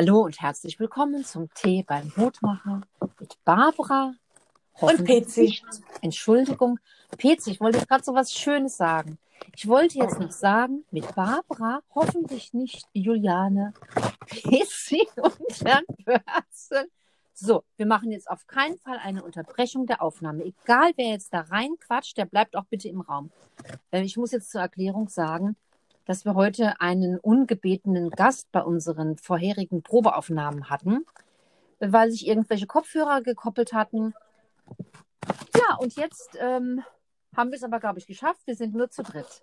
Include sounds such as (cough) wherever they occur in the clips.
Hallo und herzlich willkommen zum Tee beim Mutmacher mit Barbara und Pezi. Entschuldigung, Pezi, ich wollte gerade so was Schönes sagen. Ich wollte jetzt noch sagen, mit Barbara, hoffentlich nicht Juliane, Pezi (laughs) und Herrn Börzel. So, wir machen jetzt auf keinen Fall eine Unterbrechung der Aufnahme. Egal, wer jetzt da reinquatscht, der bleibt auch bitte im Raum. Äh, ich muss jetzt zur Erklärung sagen, dass wir heute einen ungebetenen Gast bei unseren vorherigen Probeaufnahmen hatten, weil sich irgendwelche Kopfhörer gekoppelt hatten. Ja, und jetzt ähm, haben wir es aber, glaube ich, geschafft. Wir sind nur zu dritt.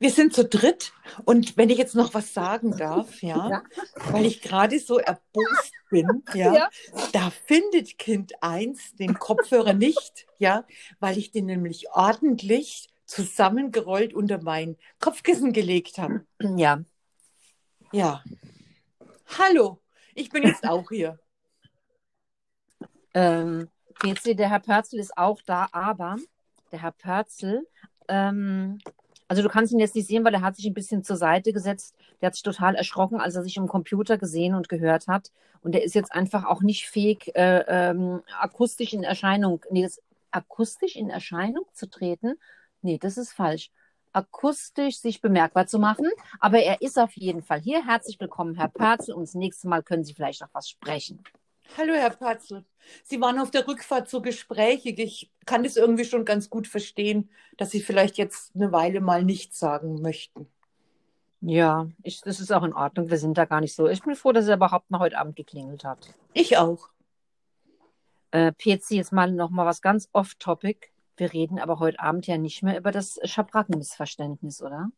Wir sind zu dritt und wenn ich jetzt noch was sagen darf, (laughs) ja, ja. weil ich gerade so erbost bin, ja, ja, da findet Kind 1 den Kopfhörer nicht, ja, weil ich den nämlich ordentlich zusammengerollt unter mein Kopfkissen gelegt habe. Ja. Ja. Hallo, ich bin jetzt auch hier. Ähm, jetzt der Herr Pörzel ist auch da, aber der Herr Pörzel, ähm, also du kannst ihn jetzt nicht sehen, weil er hat sich ein bisschen zur Seite gesetzt. Der hat sich total erschrocken, als er sich im Computer gesehen und gehört hat. Und er ist jetzt einfach auch nicht fähig, äh, ähm, akustisch in Erscheinung, nee, das, akustisch in Erscheinung zu treten nee, das ist falsch, akustisch sich bemerkbar zu machen. Aber er ist auf jeden Fall hier. Herzlich willkommen, Herr Perzel. Und das nächste Mal können Sie vielleicht noch was sprechen. Hallo, Herr Perzel. Sie waren auf der Rückfahrt so gesprächig. Ich kann das irgendwie schon ganz gut verstehen, dass Sie vielleicht jetzt eine Weile mal nichts sagen möchten. Ja, ich, das ist auch in Ordnung. Wir sind da gar nicht so. Ich bin froh, dass er überhaupt mal heute Abend geklingelt hat. Ich auch. Äh, PC, jetzt mal noch mal was ganz off-topic. Wir reden aber heute Abend ja nicht mehr über das Schabrackenmissverständnis, oder?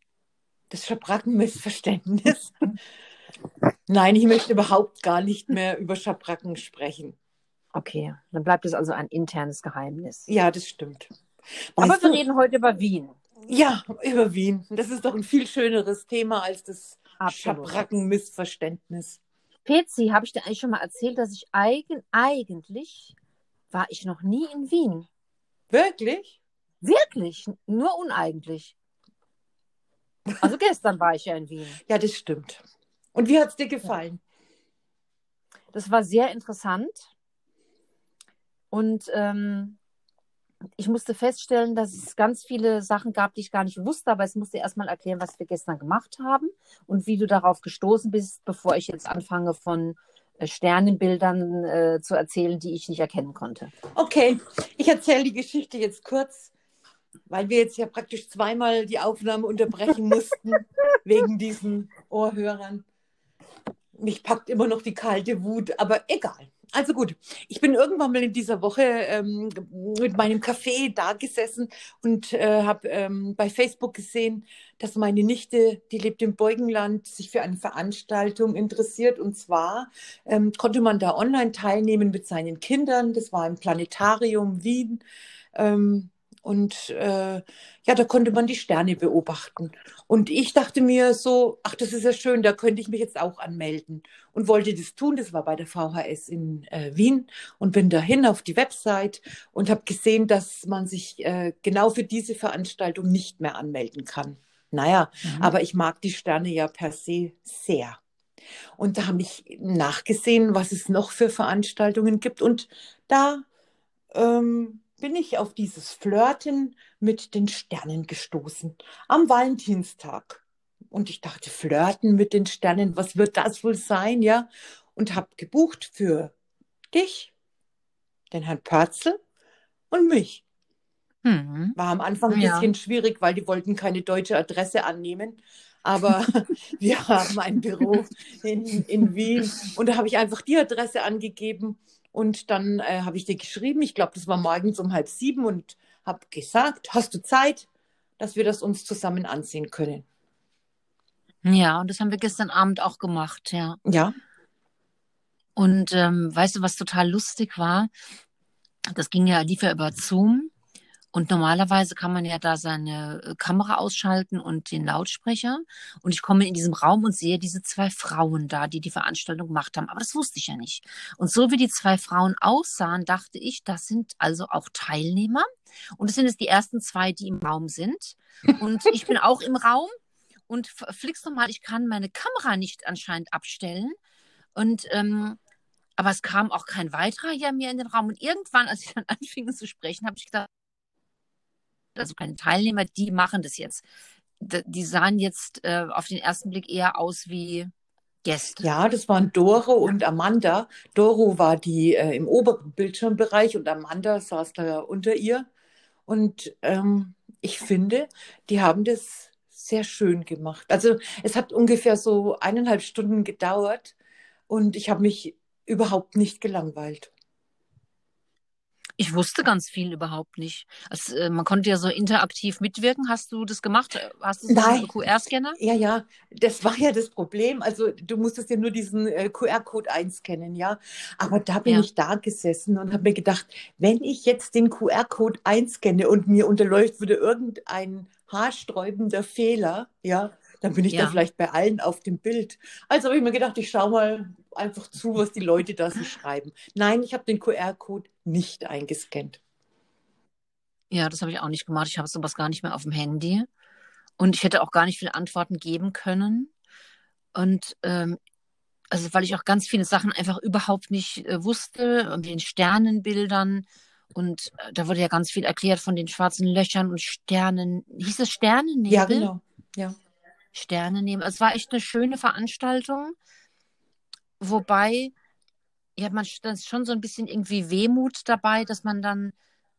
Das Schabrackenmissverständnis? (laughs) Nein, ich möchte überhaupt gar nicht mehr über Schabracken sprechen. Okay, dann bleibt es also ein internes Geheimnis. Ja, das stimmt. Weißt aber wir du? reden heute über Wien. Ja, über Wien. Das ist doch ein viel schöneres Thema als das Schabrackenmissverständnis. Pezi, habe ich dir eigentlich schon mal erzählt, dass ich eigen, eigentlich war ich noch nie in Wien. Wirklich? Wirklich, nur uneigentlich. Also gestern war ich ja in Wien. Ja, das stimmt. Und wie hat es dir gefallen? Das war sehr interessant. Und ähm, ich musste feststellen, dass es ganz viele Sachen gab, die ich gar nicht wusste, aber es musste erstmal erklären, was wir gestern gemacht haben und wie du darauf gestoßen bist, bevor ich jetzt anfange von Sternenbildern äh, zu erzählen, die ich nicht erkennen konnte. Okay, ich erzähle die Geschichte jetzt kurz, weil wir jetzt ja praktisch zweimal die Aufnahme unterbrechen mussten (laughs) wegen diesen Ohrhörern. Mich packt immer noch die kalte Wut, aber egal. Also gut, ich bin irgendwann mal in dieser Woche ähm, mit meinem Café da gesessen und äh, habe ähm, bei Facebook gesehen, dass meine Nichte, die lebt im Beugenland, sich für eine Veranstaltung interessiert. Und zwar ähm, konnte man da online teilnehmen mit seinen Kindern. Das war im Planetarium Wien. Ähm, und äh, ja, da konnte man die Sterne beobachten. Und ich dachte mir so, ach, das ist ja schön, da könnte ich mich jetzt auch anmelden. Und wollte das tun. Das war bei der VHS in äh, Wien und bin dahin auf die Website und habe gesehen, dass man sich äh, genau für diese Veranstaltung nicht mehr anmelden kann. Naja, mhm. aber ich mag die Sterne ja per se sehr. Und da habe ich nachgesehen, was es noch für Veranstaltungen gibt. Und da ähm, bin ich auf dieses Flirten mit den Sternen gestoßen. Am Valentinstag. Und ich dachte, Flirten mit den Sternen, was wird das wohl sein, ja? Und habe gebucht für dich, den Herrn Pörzel und mich. Mhm. War am Anfang ein ja. bisschen schwierig, weil die wollten keine deutsche Adresse annehmen. Aber (laughs) wir haben ein Büro in, in Wien und da habe ich einfach die Adresse angegeben und dann äh, habe ich dir geschrieben, ich glaube, das war morgens um halb sieben und habe gesagt, hast du Zeit, dass wir das uns zusammen ansehen können? Ja, und das haben wir gestern Abend auch gemacht, ja. Ja. Und ähm, weißt du, was total lustig war? Das ging ja, lief ja über Zoom. Und normalerweise kann man ja da seine äh, Kamera ausschalten und den Lautsprecher. Und ich komme in diesem Raum und sehe diese zwei Frauen da, die die Veranstaltung gemacht haben. Aber das wusste ich ja nicht. Und so wie die zwei Frauen aussahen, dachte ich, das sind also auch Teilnehmer. Und es sind jetzt die ersten zwei, die im Raum sind. Und ich bin auch im Raum. Und flix nochmal, ich kann meine Kamera nicht anscheinend abstellen. Und ähm, aber es kam auch kein weiterer hier mir in den Raum. Und irgendwann, als ich dann anfing zu sprechen, habe ich gedacht, also keine Teilnehmer, die machen das jetzt. Die sahen jetzt äh, auf den ersten Blick eher aus wie Gäste. Ja, das waren Doro und Amanda. Doro war die äh, im oberen Bildschirmbereich und Amanda saß da unter ihr. Und ähm, ich finde, die haben das sehr schön gemacht. Also es hat ungefähr so eineinhalb Stunden gedauert und ich habe mich überhaupt nicht gelangweilt. Ich wusste ganz viel überhaupt nicht. Also, äh, man konnte ja so interaktiv mitwirken. Hast du das gemacht? Hast du so einen QR-Scanner? Ja, ja, das war ja das Problem. Also du musstest ja nur diesen äh, QR-Code einscannen, ja. Aber da bin ja. ich da gesessen und habe mir gedacht, wenn ich jetzt den QR-Code einscanne und mir unterläuft würde irgendein haarsträubender Fehler, ja, dann bin ich ja. da vielleicht bei allen auf dem Bild. Also habe ich mir gedacht, ich schaue mal einfach zu, was die Leute da so schreiben. Nein, ich habe den QR-Code nicht eingescannt. Ja, das habe ich auch nicht gemacht. Ich habe sowas gar nicht mehr auf dem Handy. Und ich hätte auch gar nicht viele Antworten geben können. Und ähm, also weil ich auch ganz viele Sachen einfach überhaupt nicht äh, wusste, mit den Sternenbildern. Und äh, da wurde ja ganz viel erklärt von den schwarzen Löchern und Sternen. Hieß es Sternennebel? Ja, genau. Ja. Sterne nehmen. Es war echt eine schöne Veranstaltung, wobei ja, man ist schon so ein bisschen irgendwie Wehmut dabei, dass man dann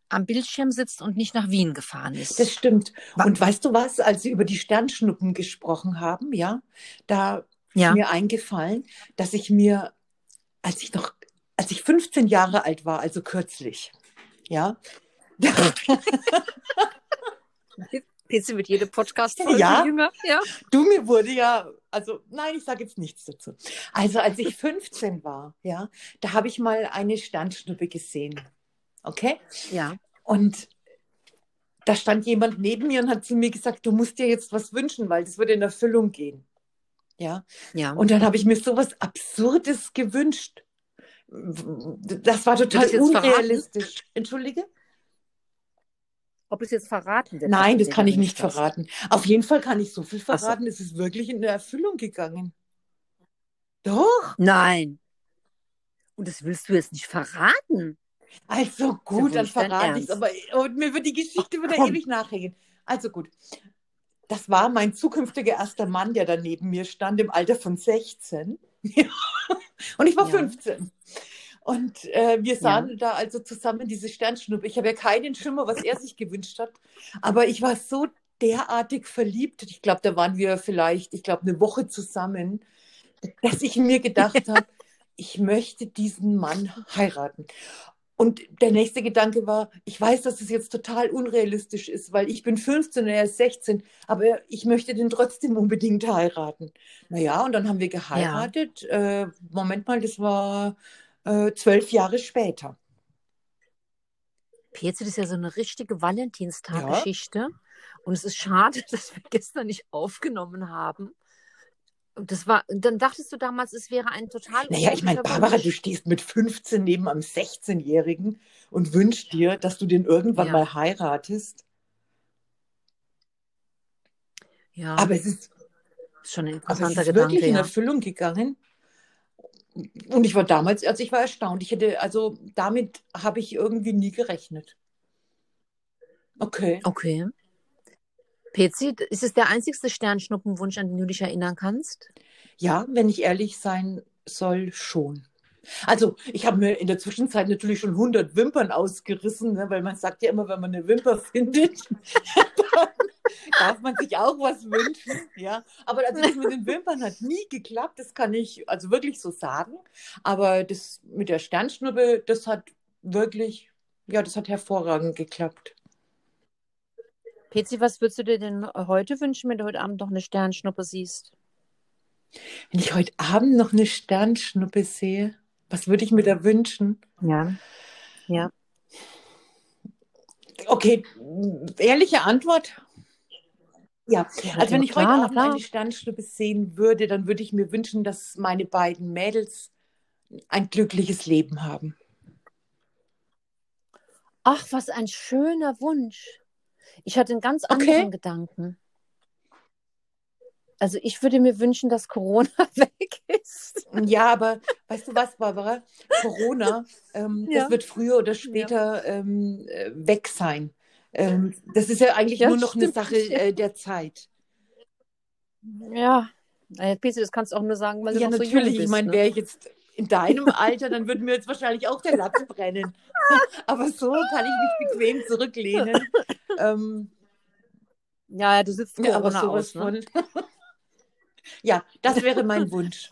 am Bildschirm sitzt und nicht nach Wien gefahren ist. Das stimmt. Und weißt du was, als Sie über die Sternschnuppen gesprochen haben, ja, da ja. ist mir eingefallen, dass ich mir, als ich noch, als ich 15 Jahre alt war, also kürzlich, ja, (laughs) (laughs) PC wird jede Podcast-Folge ja? jünger. Ja. Du, mir wurde ja, also nein, ich sage jetzt nichts dazu. Also als ich 15 war, ja, da habe ich mal eine Sternschnuppe gesehen. Okay? Ja. Und da stand jemand neben mir und hat zu mir gesagt, du musst dir jetzt was wünschen, weil das würde in Erfüllung gehen. Ja. ja. Und dann habe ich mir sowas Absurdes gewünscht. Das war total unrealistisch. Verraten? Entschuldige? Ob es jetzt verraten wird? Nein, das kann ich nicht hast. verraten. Auf jeden Fall kann ich so viel verraten. So. Es ist wirklich in der Erfüllung gegangen. Doch. Nein. Und das willst du jetzt nicht verraten? Also gut, dann verrate ich es. Aber und mir wird die Geschichte wieder Komm. ewig nachhängen. Also gut. Das war mein zukünftiger erster Mann, der da neben mir stand, im Alter von 16. (laughs) und ich war ja. 15. Und äh, wir sahen ja. da also zusammen diese Sternschnuppe. Ich habe ja keinen Schimmer, was er sich gewünscht hat. Aber ich war so derartig verliebt. Ich glaube, da waren wir vielleicht, ich glaube, eine Woche zusammen, dass ich mir gedacht (laughs) habe, ich möchte diesen Mann heiraten. Und der nächste Gedanke war, ich weiß, dass es jetzt total unrealistisch ist, weil ich bin 15 und er ist 16, aber ich möchte den trotzdem unbedingt heiraten. Naja, und dann haben wir geheiratet. Ja. Äh, Moment mal, das war äh, zwölf Jahre später. Peze, das ist ja so eine richtige Valentinstag-Geschichte. Ja. Und es ist schade, (laughs) dass wir gestern nicht aufgenommen haben. Und das war, dann dachtest du damals, es wäre ein total. Naja, ich meine, Barbara, du stehst mit 15 neben einem 16-Jährigen und wünschst dir, dass du den irgendwann ja. mal heiratest. Ja. Aber es ist, ist schon ein interessanter aber es ist Gedanke, wirklich in Erfüllung gegangen. Und ich war damals, also ich war erstaunt. Ich hätte, also damit habe ich irgendwie nie gerechnet. Okay. Okay. Pezi, ist es der einzigste Sternschnuppenwunsch, an den du dich erinnern kannst? Ja, wenn ich ehrlich sein soll, schon. Also, ich habe mir in der Zwischenzeit natürlich schon 100 Wimpern ausgerissen, ne, weil man sagt ja immer, wenn man eine Wimper (laughs) findet, dann darf man sich auch was wünschen. Ja, aber also das mit den Wimpern hat nie geklappt, das kann ich also wirklich so sagen. Aber das mit der Sternschnuppe, das hat wirklich, ja, das hat hervorragend geklappt. Pezi, was würdest du dir denn heute wünschen, wenn du heute Abend noch eine Sternschnuppe siehst? Wenn ich heute Abend noch eine Sternschnuppe sehe, was würde ich mir da wünschen? Ja. Ja. Okay, ehrliche Antwort. Ja, also wenn ich klar, heute Abend eine Sternschnuppe sehen würde, dann würde ich mir wünschen, dass meine beiden Mädels ein glückliches Leben haben. Ach, was ein schöner Wunsch. Ich hatte einen ganz anderen okay. Gedanken. Also ich würde mir wünschen, dass Corona (laughs) weg ist. Ja, aber weißt du was, Barbara? Corona, ähm, Ja. das wird früher oder später ähm, äh, weg sein. Ähm, das ist ja eigentlich Ja, nur noch eine stimmt. Sache äh, der Zeit. Ja. Pisi, das kannst du auch nur sagen, weil du Ja, noch so natürlich. jung bist. ich meine, ne? wäre ich jetzt in deinem (laughs) Alter, dann würde mir jetzt wahrscheinlich auch der Latz brennen. (laughs) Aber so kann ich mich bequem zurücklehnen. Ähm, Ja, ja, du sitzt ja, aber sowas aus, ne? von. (laughs) ja, das wäre mein Wunsch.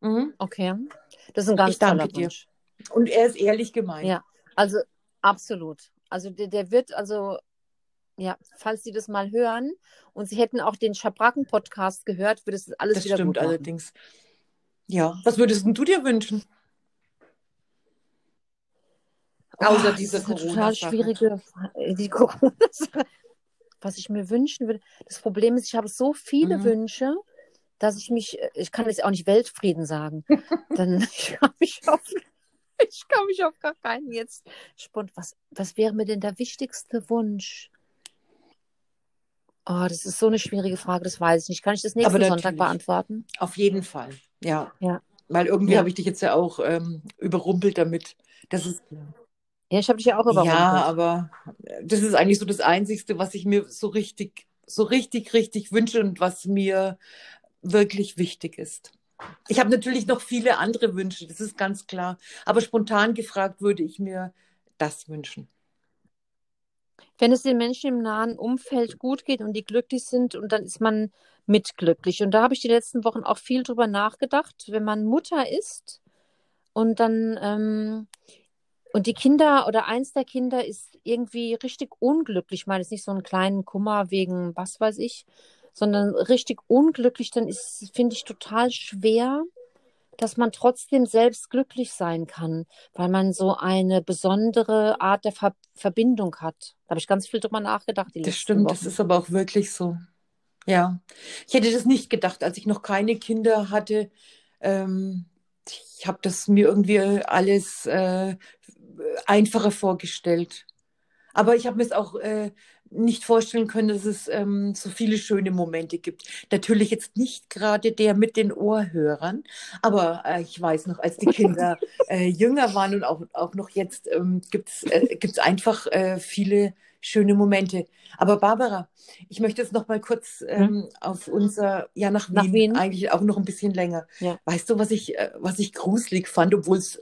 Mhm. Okay. Das ist ein ganz Ich danke toller dir. Wunsch. Und er ist ehrlich gemeint. Ja, also absolut. Also der, der wird, also, ja, falls Sie das mal hören und Sie hätten auch den Schabracken-Podcast gehört, würde es alles das wieder stimmt gut machen. allerdings. Ja, was würdest du dir wünschen? Außer Oh, diese das ist eine total schwierige Frage. Die Corona-Sache. Was ich mir wünschen würde. Das Problem ist, ich habe so viele Mhm. Wünsche, dass ich mich, ich kann jetzt auch nicht Weltfrieden sagen. (laughs) Dann (laughs) ich kann mich auf, (laughs) ich kann mich auf gar keinen jetzt spontan. Was, was wäre mir denn der wichtigste Wunsch? Oh, das ist so eine schwierige Frage, das weiß ich nicht. Kann ich das nächsten Sonntag beantworten? Auf jeden Fall. Ja. Ja. Weil irgendwie Ja. habe ich dich jetzt ja auch ähm, überrumpelt damit. Das ist Ja, ich habe dich ja auch überrumpelt. ja, aber das ist eigentlich so das Einzigste, was ich mir so richtig, so richtig, richtig wünsche und was mir wirklich wichtig ist. Ich habe natürlich noch viele andere Wünsche, das ist ganz klar. Aber spontan gefragt würde ich mir das wünschen. Wenn es den Menschen im nahen Umfeld gut geht und die glücklich sind und dann ist man mitglücklich. Und da habe ich die letzten Wochen auch viel drüber nachgedacht, wenn man Mutter ist und dann ähm, und die Kinder oder eins der Kinder ist irgendwie richtig unglücklich. Ich meine, es ist nicht so einen kleinen Kummer wegen was weiß ich, sondern richtig unglücklich, dann ist, finde ich, total schwer, dass man trotzdem selbst glücklich sein kann, weil man so eine besondere Art der Ver Verbindung hat. Da habe ich ganz viel drüber nachgedacht. Das stimmt, das Wochen. ist aber auch wirklich so. Ja, ich hätte das nicht gedacht, als ich noch keine Kinder hatte. Ähm, ich habe das mir irgendwie alles äh, einfacher vorgestellt. Aber ich habe mir es auch äh, nicht vorstellen können, dass es ähm, so viele schöne Momente gibt. Natürlich jetzt nicht gerade der mit den Ohrhörern, aber äh, ich weiß noch, als die Kinder (laughs) äh, jünger waren und auch, auch noch jetzt ähm, gibt es äh, gibt's einfach äh, viele schöne Momente. Aber Barbara, ich möchte jetzt noch mal kurz ähm, auf unser, ja nach Wien, Nach Wien? eigentlich auch noch ein bisschen länger. Ja. Weißt du, was ich, äh, was ich gruselig fand, obwohl es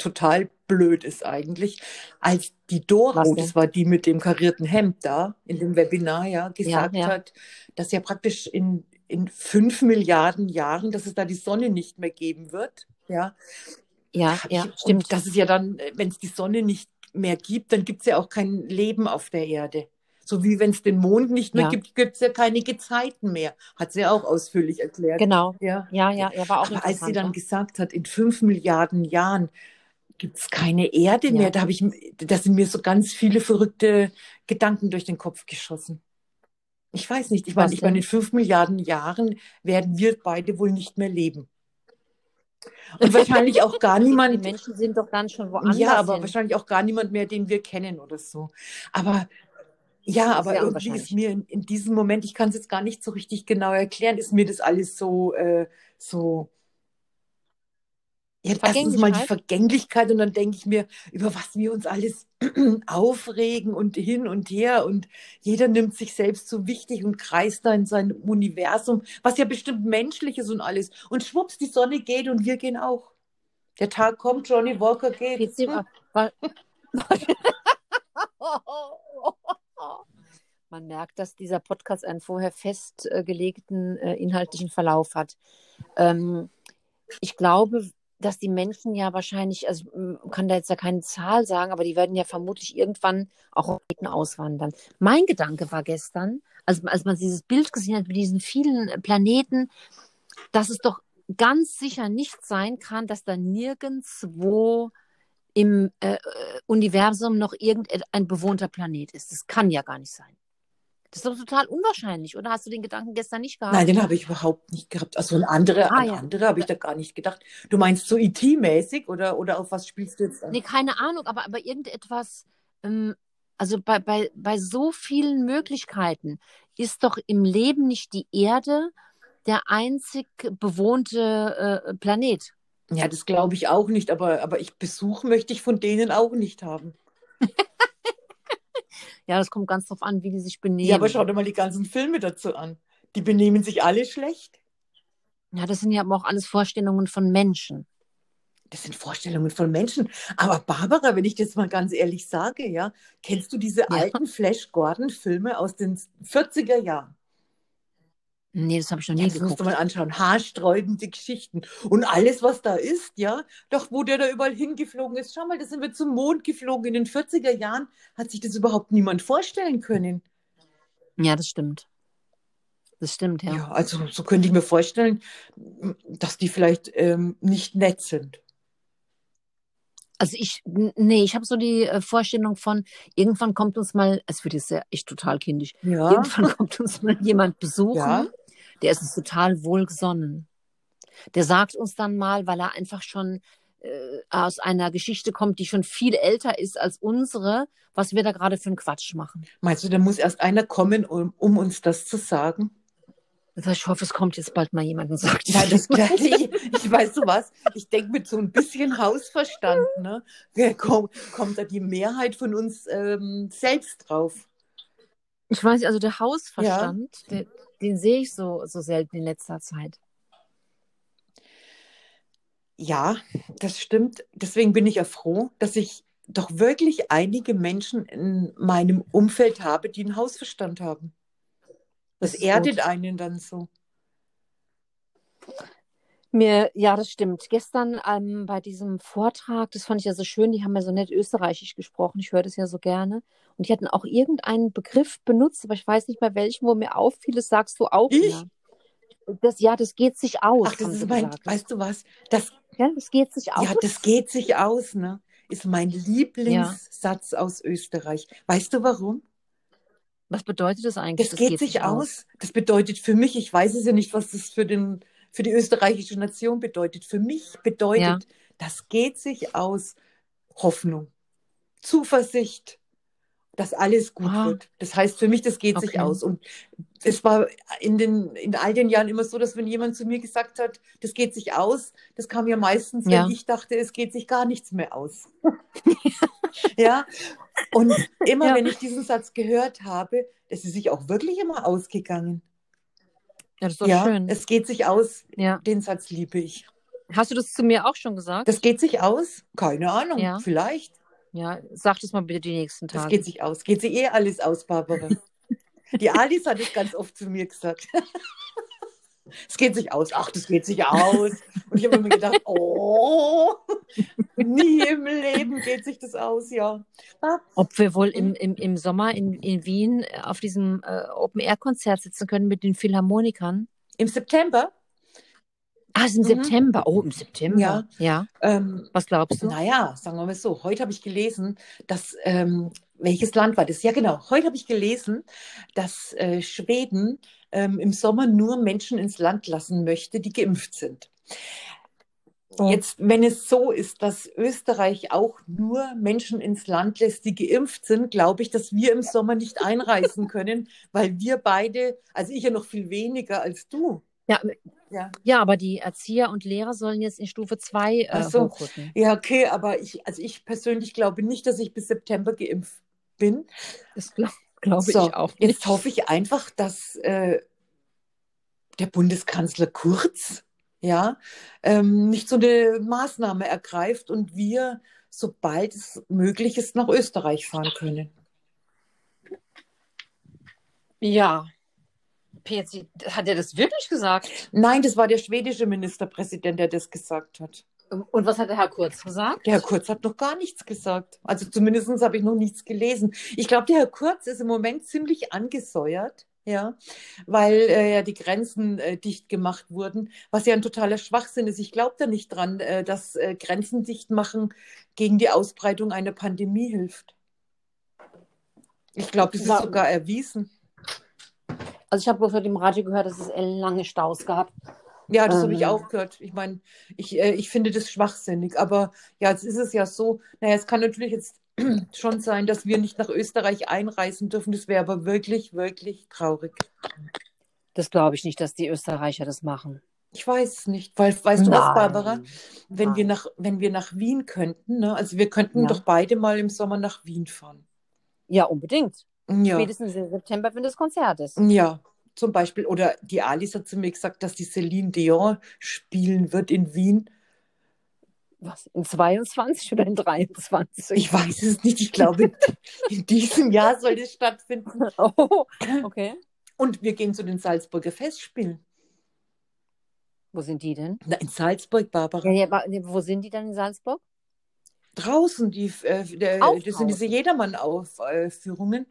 total blöd ist eigentlich, als die Doro, denn? das war die mit dem karierten Hemd da in dem Webinar, ja, gesagt ja. hat, dass ja praktisch in, in fünf Milliarden Jahren, dass es da die Sonne nicht mehr geben wird, ja. Ja, ja, ich- stimmt. Das ist ja dann, wenn es die Sonne nicht mehr gibt, dann gibt es ja auch kein Leben auf der Erde. So wie wenn es den Mond nicht mehr Ja. gibt, gibt es ja keine Gezeiten mehr. Hat sie ja auch ausführlich erklärt. Genau. Ja. Ja, ja, er war auch Aber als sie dann gesagt hat, in fünf Milliarden Jahren gibt es keine Erde Ja. mehr, da habe ich, da sind mir so ganz viele verrückte Gedanken durch den Kopf geschossen. Ich weiß nicht, ich meine, ich meine, in fünf Milliarden Jahren werden wir beide wohl nicht mehr leben. Und (laughs) wahrscheinlich auch gar Die niemand, Menschen sind doch dann schon woanders ja, aber hin. wahrscheinlich auch gar niemand mehr, den wir kennen oder so. Aber ja, aber irgendwie ist mir in, in diesem Moment, ich kann es jetzt gar nicht so richtig genau erklären, ist mir das alles so, äh, so, ja, erstens mal die Vergänglichkeit? Und dann denke ich mir, über was wir uns alles (clears throat) aufregen und hin und her und jeder nimmt sich selbst so wichtig und kreist da in seinem Universum, was ja bestimmt menschlich ist und alles. Und schwupps, die Sonne geht und wir gehen auch. Der Tag kommt, Johnny Walker geht. Pizzi, Hm. wa- Man merkt, dass dieser Podcast einen vorher festgelegten äh, inhaltlichen Verlauf hat. Ähm, ich glaube, dass die Menschen ja wahrscheinlich, also ich kann da jetzt ja keine Zahl sagen, aber die werden ja vermutlich irgendwann auch auswandern. Mein Gedanke war gestern, als, als man dieses Bild gesehen hat mit diesen vielen Planeten, dass es doch ganz sicher nicht sein kann, dass da nirgendwo im äh, äh, Universum noch irgendein bewohnter Planet ist. Das kann ja gar nicht sein. Das ist doch total unwahrscheinlich, oder? Hast du den Gedanken gestern nicht gehabt? Nein, den habe ich überhaupt nicht gehabt. Also an andere, Ah, an ja. andere habe ich da gar nicht gedacht. Du meinst so IT-mäßig oder, oder auf was spielst du jetzt an? Nee, keine Ahnung, aber, aber irgendetwas, ähm, also bei, bei, bei so vielen Möglichkeiten ist doch im Leben nicht die Erde der einzig bewohnte äh, Planet. Ja, das glaube ich auch nicht, aber, aber ich Besuch möchte ich von denen auch nicht haben. (laughs) Ja, das kommt ganz drauf an, wie die sich benehmen. Ja, aber schau dir mal die ganzen Filme dazu an. Die benehmen sich alle schlecht. Ja, das sind ja aber auch alles Vorstellungen von Menschen. Das sind Vorstellungen von Menschen. Aber Barbara, wenn ich das mal ganz ehrlich sage, ja, kennst du diese Ja. alten Flash Gordon-Filme aus den 40er Jahren? Nee, das habe ich noch Ja, nie das musst du mal anschauen. Haarsträubende Geschichten. Und alles, was da ist, ja, doch wo der da überall hingeflogen ist. Schau mal, da sind wir zum Mond geflogen. In den 40er Jahren hat sich das überhaupt niemand vorstellen können. Ja, das stimmt. Das stimmt, ja. Ja, also so könnte ich mir vorstellen, dass die vielleicht ähm, nicht nett sind. Also ich, nee, ich habe so die äh, Vorstellung von, irgendwann kommt uns mal, es wird jetzt ja echt total kindisch, Ja, irgendwann (laughs) kommt uns mal jemand besuchen, Ja. Der ist uns total wohlgesonnen. Der sagt uns dann mal, weil er einfach schon äh, aus einer Geschichte kommt, die schon viel älter ist als unsere, was wir da gerade für einen Quatsch machen. meinst du, da muss erst einer kommen, um, um uns das zu sagen? Ich hoffe, es kommt jetzt bald mal jemand und sagt, Nein, das ich, (laughs) ich weiß du was, ich denke mit so ein bisschen Hausverstand, ne, kommt, kommt da die Mehrheit von uns ähm, selbst drauf. Ich weiß nicht, also der Hausverstand, der, den sehe ich so, so selten in letzter Zeit. Ja, das stimmt. Deswegen bin ich ja froh, dass ich doch wirklich einige Menschen in meinem Umfeld habe, die einen Hausverstand haben. Das, Das erdet gut. einen dann so. Mir, ja, das stimmt. Gestern ähm, bei diesem Vortrag, das fand ich ja so schön, die haben ja so nett österreichisch gesprochen, ich höre das ja so gerne. Und die hatten auch irgendeinen Begriff benutzt, aber ich weiß nicht mehr welchen, wo mir auffiel, das sagst du auch Ich? immer. Das, ja, das geht sich aus, Ach, das ist mein, gesagt. weißt du was? Das, Ja, das geht sich aus. ja, das geht sich aus, ne? Ist mein Lieblingssatz aus Österreich. Weißt du warum? Was bedeutet das eigentlich? Das, geht, sich aus. Das bedeutet für mich, ich weiß es ja nicht, was das für, den, für die österreichische Nation bedeutet. Für mich bedeutet, Ja. das geht sich aus Hoffnung, Zuversicht, dass alles gut Ah. wird. Das heißt für mich, das geht sich Okay. aus. Und es war in, den, in all den Jahren immer so, dass wenn jemand zu mir gesagt hat, das geht sich aus, das kam ja meistens, Ja. wenn ich dachte, es geht sich gar nichts mehr aus. (laughs) ja. Und immer Ja. wenn ich diesen Satz gehört habe, ist es sich auch wirklich immer ausgegangen. Ja, das ist doch ja, schön. es geht sich aus. ja. Den Satz liebe ich. Hast du das zu mir auch schon gesagt? Das geht sich aus? Keine Ahnung, Ja. vielleicht. ja, sag das mal bitte die nächsten Das Tage. geht sich aus. Geht sich eh alles aus, Barbara. (laughs) Die Alice hat es ganz oft zu mir gesagt. (laughs) Es geht sich aus. Ach, das geht sich aus. Und ich habe mir gedacht, (laughs) oh, nie im Leben geht sich das aus, ja. Ob wir wohl im, im, im Sommer in, in Wien äh, auf diesem äh, Open-Air-Konzert sitzen können mit den Philharmonikern? Im September, Ah, es ist im Mhm. September. Oh, im September. Ja. ja. ähm, Was glaubst du? naja, sagen wir mal so, heute habe ich gelesen, dass, ähm, welches Land war das? Ja, genau, heute habe ich gelesen, dass äh, Schweden ähm, im Sommer nur Menschen ins Land lassen möchte, die geimpft sind. Oh. Jetzt, wenn es so ist, dass Österreich auch nur Menschen ins Land lässt, die geimpft sind, glaube ich, dass wir im Sommer nicht einreisen (laughs) können, weil wir beide, also ich ja noch viel weniger als du. Ja, Ja. ja, aber die Erzieher und Lehrer sollen jetzt in Stufe 2 äh, so. hochrücken. Ja, okay, aber ich, also ich persönlich glaube nicht, dass ich bis September geimpft bin. Das glaube glaub So, ich auch Jetzt nicht. hoffe ich einfach, dass äh, der Bundeskanzler Kurz ja, ähm, nicht so eine Maßnahme ergreift und wir, sobald es möglich ist, nach Österreich fahren können. Ja. Petzi, hat er das wirklich gesagt? Nein, das war der schwedische Ministerpräsident, der das gesagt hat. Und was hat der Herr Kurz gesagt? Der Herr Kurz hat noch gar nichts gesagt. Also zumindest habe ich noch nichts gelesen. Ich glaube, der Herr Kurz ist im Moment ziemlich angesäuert, ja, weil äh, ja die Grenzen äh, dicht gemacht wurden, was ja ein totaler Schwachsinn ist. Ich glaube da nicht dran, äh, dass äh, Grenzen dicht machen gegen die Ausbreitung einer Pandemie hilft. Ich glaube, das ist sogar erwiesen. Also ich habe bloß heute im Radio gehört, dass es lange Staus gab. Ja, das habe ich Ähm. auch gehört. Ich meine, ich, äh, ich finde das schwachsinnig. Aber ja, jetzt ist es ja so. Naja, es kann natürlich jetzt (clears throat) schon sein, dass wir nicht nach Österreich einreisen dürfen. Das wäre aber wirklich, wirklich traurig. Das glaube ich nicht, dass die Österreicher das machen. Ich weiß es nicht, weil, weißt du was. Barbara? Wenn wir nach, wenn wir nach Wien könnten, ne? Also wir könnten Ja. doch beide mal im Sommer nach Wien fahren. Ja, unbedingt. Ja. Spätestens im September, wenn das Konzert ist. Ja, zum Beispiel, oder die Alice hat zu mir gesagt, dass die Celine Dion spielen wird in Wien. Was? In 22 oder in 23? Ich weiß es nicht, ich glaube, (laughs) in diesem Jahr soll das stattfinden. Oh, okay. Und wir gehen zu den Salzburger Festspielen. Wo sind die denn? Na, in Salzburg, Barbara. Ja, ja, wa- wo sind die dann in Salzburg? Draußen, die, äh, der, das sind diese? Jedermann-Aufführungen.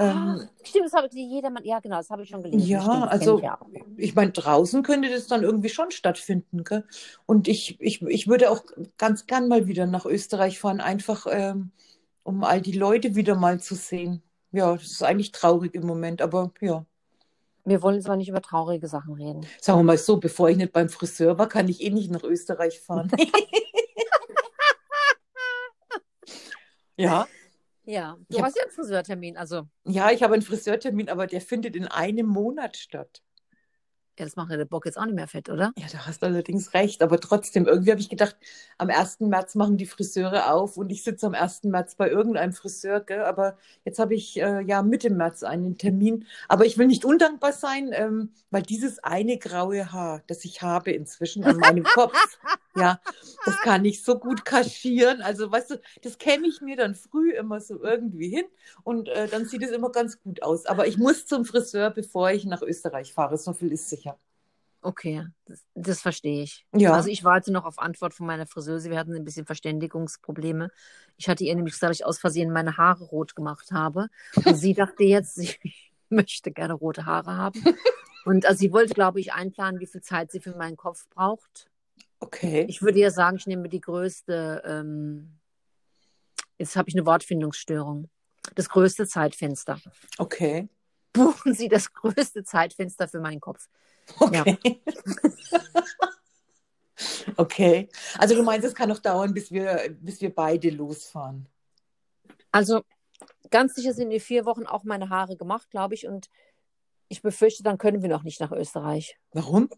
Ähm, Ah, stimmt, das habe ich jedermann, ja genau, das habe ich schon gelesen. Ja, stimmt, also- ich ja. ich meine, draußen könnte das dann irgendwie schon stattfinden. Gell? Und ich, ich, ich würde auch ganz gern mal wieder nach Österreich fahren, einfach ähm, um all die Leute wieder mal zu sehen. Ja, das ist eigentlich traurig im Moment, aber ja. Wir wollen aber nicht über traurige Sachen reden. Sagen wir mal so, bevor ich nicht beim Friseur war, kann ich eh nicht nach Österreich fahren. (laughs) ja, Ja, du Ich hab- hast ja einen Friseurtermin, also ja, ich habe einen Friseurtermin, aber der findet in einem Monat statt. Ja, das macht ja der Bock jetzt auch nicht mehr fett, oder? Ja, da hast du allerdings recht, aber trotzdem, irgendwie habe ich gedacht, am 1. März machen die Friseure auf und ich sitze am 1. März bei irgendeinem Friseur, gell? aber jetzt habe ich äh, ja Mitte März einen Termin. Aber ich will nicht undankbar sein, ähm, weil dieses eine graue Haar, das ich habe inzwischen an meinem (laughs) Kopf, ja, das kann ich so gut kaschieren. Also, weißt du, das käme ich mir dann früh immer so irgendwie hin und äh, dann sieht es immer ganz gut aus. Aber ich muss zum Friseur, bevor ich nach Österreich fahre, so viel ist sicher. Okay, das, das verstehe ich. Ja. Also ich warte noch auf Antwort von meiner Friseuse. Wir hatten ein bisschen Verständigungsprobleme. Ich hatte ihr nämlich gesagt, dass ich aus Versehen meine Haare rot gemacht habe. Und sie dachte jetzt, (laughs) sie möchte gerne rote Haare haben. (laughs) Und also sie wollte, glaube ich, einplanen, wie viel Zeit sie für meinen Kopf braucht. Okay. Ich würde ja sagen, ich nehme die größte, ähm, jetzt habe ich eine Wortfindungsstörung. Das größte Zeitfenster. Okay. Buchen Sie das größte Zeitfenster für meinen Kopf. Okay. (laughs) okay. Also du meinst, es kann noch dauern, bis wir, bis wir beide losfahren. Also ganz sicher sind in vier Wochen auch meine Haare gemacht, glaube ich. Und ich befürchte, dann können wir noch nicht nach Österreich, Warum?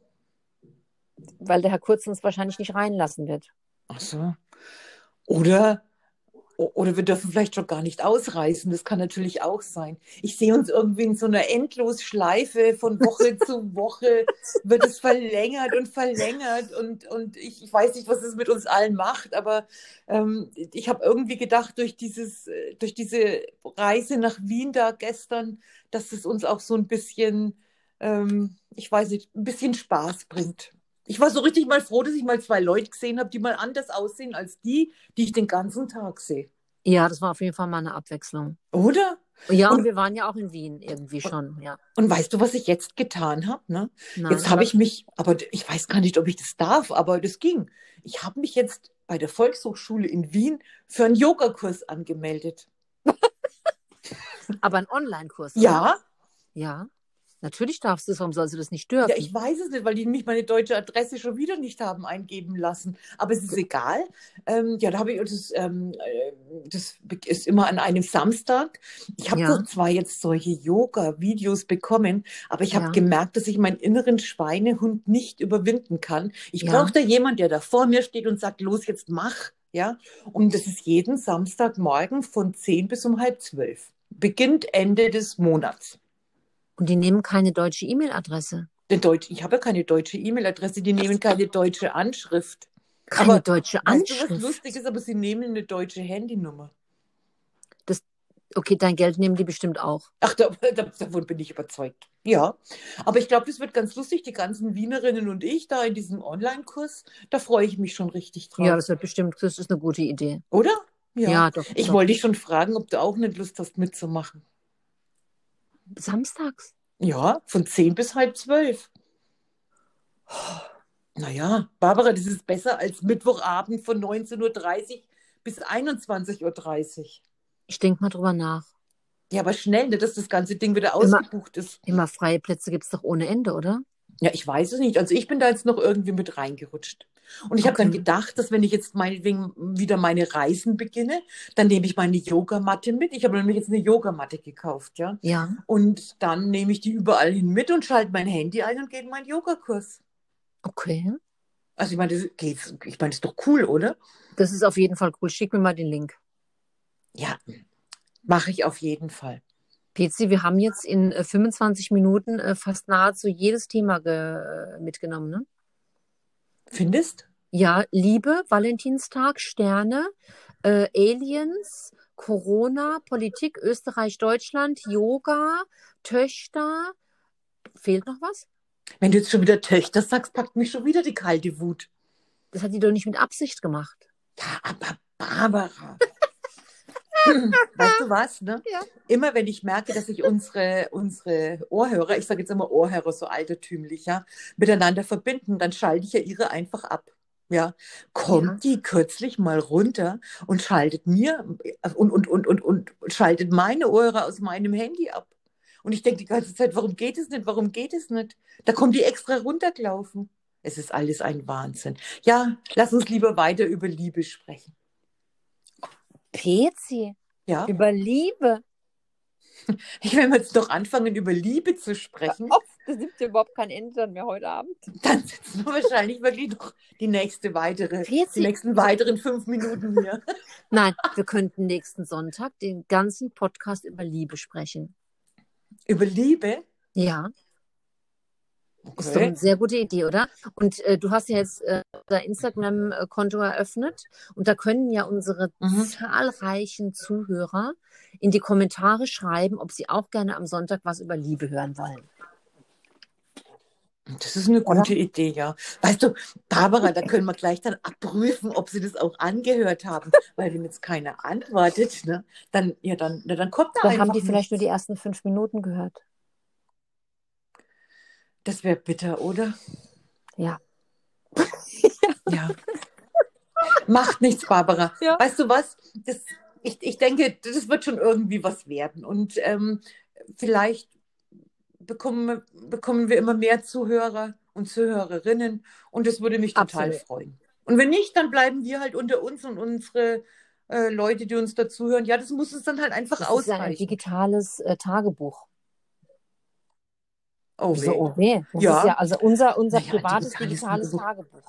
weil der Herr Kurz uns wahrscheinlich nicht reinlassen wird. Ach so. Oder, oder wir dürfen vielleicht schon gar nicht ausreisen. Das kann natürlich auch sein. Ich sehe uns irgendwie in so einer Endlosschleife von Woche (laughs) zu Woche wird es verlängert und verlängert und, und ich, ich weiß nicht, was es mit uns allen macht, aber ähm, ich habe irgendwie gedacht, durch dieses, äh, durch diese Reise nach Wien da gestern, dass es uns auch so ein bisschen, ähm, ich weiß nicht, ein bisschen Spaß bringt. Ich war so richtig mal froh, dass ich mal zwei Leute gesehen habe, die mal anders aussehen als die, die ich den ganzen Tag sehe. Ja, das war auf jeden Fall mal eine Abwechslung. Oder? Ja, und Und- wir waren ja auch in Wien irgendwie schon, ja. Und weißt du, was ich jetzt getan habe? Ne? Nein, Jetzt habe ich mich, aber ich weiß gar nicht, ob ich das darf, aber das ging. Ich habe mich jetzt bei der Volkshochschule in Wien für einen Yogakurs angemeldet. (laughs) aber ein Online-Kurs. Ja, oder? Ja. Natürlich darfst du es, warum sollst du das nicht dürfen? ja, ich weiß es nicht, weil die mich meine deutsche Adresse schon wieder nicht haben eingeben lassen. Aber es ist egal. Ähm, ja, da habe ich das, ähm, äh, das ist immer an einem Samstag. Ich habe Ja. zwar jetzt solche Yoga-Videos bekommen, aber ich habe Ja. gemerkt, dass ich meinen inneren Schweinehund nicht überwinden kann. Ich Ja. brauche da jemand, der da vor mir steht und sagt, los, jetzt mach. Ja, und das ist jeden Samstagmorgen von 10 bis um halb zwölf. Beginnt Ende des Monats. Und die nehmen keine deutsche E-Mail-Adresse. Deutsch, ich habe ja keine deutsche E-Mail-Adresse, die nehmen keine deutsche Anschrift. Keine Aber deutsche Weißt du, was Anschrift. lustig ist, aber sie nehmen eine deutsche Handynummer. Okay, dein Geld nehmen die bestimmt auch. Ach, da, (laughs) da, davon bin ich überzeugt. Ja, aber ich glaube, das wird ganz lustig, die ganzen Wienerinnen und ich da in diesem Online-Kurs, da freue ich mich schon richtig drauf. Ja, das wird bestimmt, das ist eine gute Idee. Oder? Ja, doch. Ich wollte dich schon fragen, ob du auch nicht Lust hast mitzumachen. Samstags. Ja, von 10 bis halb zwölf. Naja, Barbara, das ist besser als Mittwochabend von 19.30 Uhr bis 21.30 Uhr. Ich denke mal drüber nach. Ja, aber schnell, nicht, dass das ganze Ding wieder Immer- ausgebucht ist. Immer freie Plätze gibt es doch ohne Ende, oder? Ja, ich weiß es nicht. Also ich bin da jetzt noch irgendwie mit reingerutscht. Und ich habe dann Okay. gedacht, dass wenn ich jetzt meinetwegen wieder meine Reisen beginne, dann nehme ich meine Yogamatte mit. Ich habe nämlich jetzt eine Yogamatte gekauft, ja. Ja. Und dann nehme ich die überall hin mit und schalte mein Handy ein und gehe in meinen Yogakurs. Okay. Also ich meine, das geht's, ich meine, das ist doch cool, oder? Das ist auf jeden Fall cool. Schick mir mal den Link. Ja, mache ich auf jeden Fall. Pezi, wir haben jetzt in äh, 25 Minuten äh, fast nahezu jedes Thema äh, mitgenommen, ne? Findest? Ja, Liebe, Valentinstag, Sterne, äh, Aliens, Corona, Politik, Österreich, Deutschland, Yoga, Töchter. Fehlt noch was? Wenn du jetzt schon wieder Töchter sagst, packt mich schon wieder die kalte Wut. Das hat die doch nicht mit Absicht gemacht. Ja, aber Barbara. (laughs) weißt du was, ne? Ja. Immer wenn ich merke, dass sich unsere, unsere Ohrhörer, ich sage jetzt immer Ohrhörer, so altertümlich, ja, miteinander verbinden, dann schalte ich ja ihre einfach ab. Ja, kommt Ja. die kürzlich mal runter und schaltet mir und, und, und, und, und schaltet meine Ohrhörer aus meinem Handy ab. Und ich denke die ganze Zeit, warum geht es nicht? Warum geht es nicht? Da kommt die extra runtergelaufen. Es ist alles ein Wahnsinn. Ja, lass uns lieber weiter über Liebe sprechen. Pezi, Ja, über Liebe. (laughs) ich will jetzt doch anfangen, über Liebe zu sprechen. Oh, das nimmt ja überhaupt kein Ende dann mehr heute Abend. Dann sitzen wir wahrscheinlich wirklich noch die nächste weitere, die Pezi, nächsten weiteren fünf Minuten hier. (laughs) nein, wir könnten nächsten Sonntag den ganzen Podcast über Liebe sprechen. Über Liebe. Ja, ist doch Okay. eine sehr gute Idee, oder? Und äh, du hast ja jetzt äh, unser Instagram-Konto eröffnet und da können ja unsere Mhm. zahlreichen Zuhörer in die Kommentare schreiben, ob sie auch gerne am Sonntag was über Liebe hören wollen. Das ist eine Oder? gute Idee, ja. Weißt du, Barbara, da können wir gleich dann abprüfen, ob sie das auch angehört haben. Weil wenn jetzt keiner antwortet, ne, dann, ja, dann, na, dann kommt da Dann haben die vielleicht nur die ersten fünf Minuten gehört. Das wäre bitter, oder? Ja. Ja. (laughs) Macht nichts, Barbara. Ja. Weißt du was? Das, ich, ich denke, das wird schon irgendwie was werden. Und ähm, vielleicht bekommen, wir- bekommen wir immer mehr Zuhörer und Zuhörerinnen. Und das würde mich total Absolut. freuen. Und wenn nicht, dann bleiben wir halt unter uns und unsere äh, Leute, die uns dazuhören. Ja, das muss es dann halt einfach Das ist ja ein ausreichen. digitales äh, Tagebuch. Oh, weh. oh weh. Das Ja. ist ja also unser, unser Naja, privates digitales digitales Tagebuch.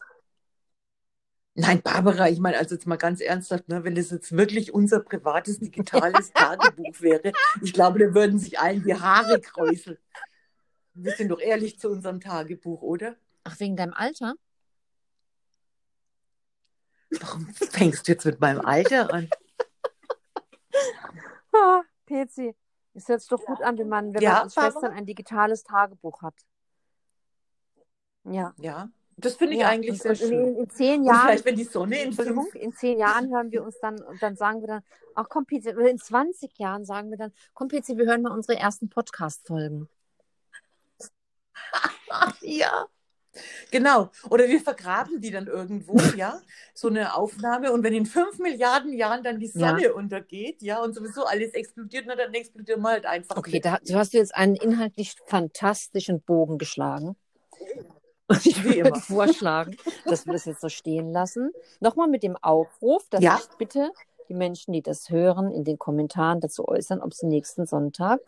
Nein, Barbara, ich meine, also jetzt mal ganz ernsthaft, ne, wenn das jetzt wirklich unser privates digitales (laughs) Tagebuch wäre, ich glaube, da würden sich allen die Haare kräuseln. Wir sind doch ehrlich zu unserem Tagebuch, oder? Ach, wegen deinem Alter? Warum fängst du jetzt mit meinem Alter an? (laughs) Ah, PC. Es hört sich doch gut an, wenn man, wenn Ja, man als Barbara? Schwestern ein digitales Tagebuch hat. Ja. Ja, das finde ich ja. eigentlich sehr schön. in, zehn Und Jahren, vielleicht, wenn die Sonne in fünf... in zehn Jahren hören wir uns dann und dann sagen wir dann, ach komm, PC, oder in 20 Jahren sagen wir dann, komm, PC, wir hören mal unsere ersten Podcast-Folgen. (laughs) Ja, genau. Oder wir vergraben die dann irgendwo, (laughs) ja, so eine Aufnahme. Und wenn in fünf Milliarden Jahren dann die Ja. Sonne untergeht, ja, und sowieso alles explodiert, na, dann explodieren wir halt einfach. Okay, mit. da du hast du jetzt einen inhaltlich fantastischen Bogen geschlagen. Und ich würde immer. vorschlagen, dass wir das jetzt so stehen lassen. Nochmal mit dem Aufruf, dass Ja. sich bitte die Menschen, die das hören, in den Kommentaren dazu äußern, ob sie nächsten Sonntag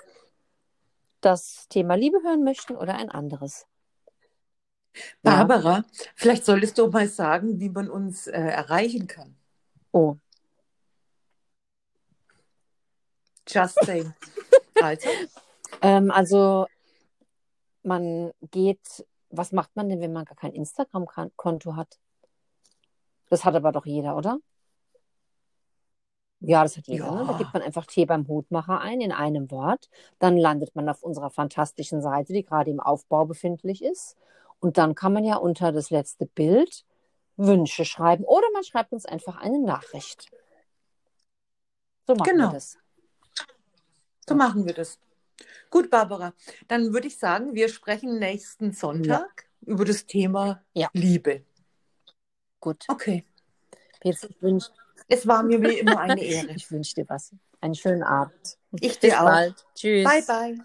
das Thema Liebe hören möchten oder ein anderes. Ja. Barbara, vielleicht solltest du mal sagen, wie man uns äh, erreichen kann. Oh, Just saying. (laughs) Also, ähm, also man geht, was macht man denn, wenn man gar kein Instagram-Konto hat? Das hat aber doch jeder, oder? Ja, das hat jeder. Ne? Da Ja. gibt man einfach Tee beim Hutmacher ein in einem Wort. Dann landet man auf unserer fantastischen Seite, die gerade im Aufbau befindlich ist. Und dann kann man ja unter das letzte Bild Wünsche schreiben oder man schreibt uns einfach eine Nachricht. So machen Genau. wir das. so machen wir das. Gut, Barbara, dann würde ich sagen, wir sprechen nächsten Sonntag über das Thema Ja. Liebe. Gut. Okay. Jetzt ich wünsche Es war mir wie immer eine (laughs) Ehre. ich wünsch dir was. Einen schönen Abend. Ich Bis dir auch. bald. Tschüss. Bye, bye.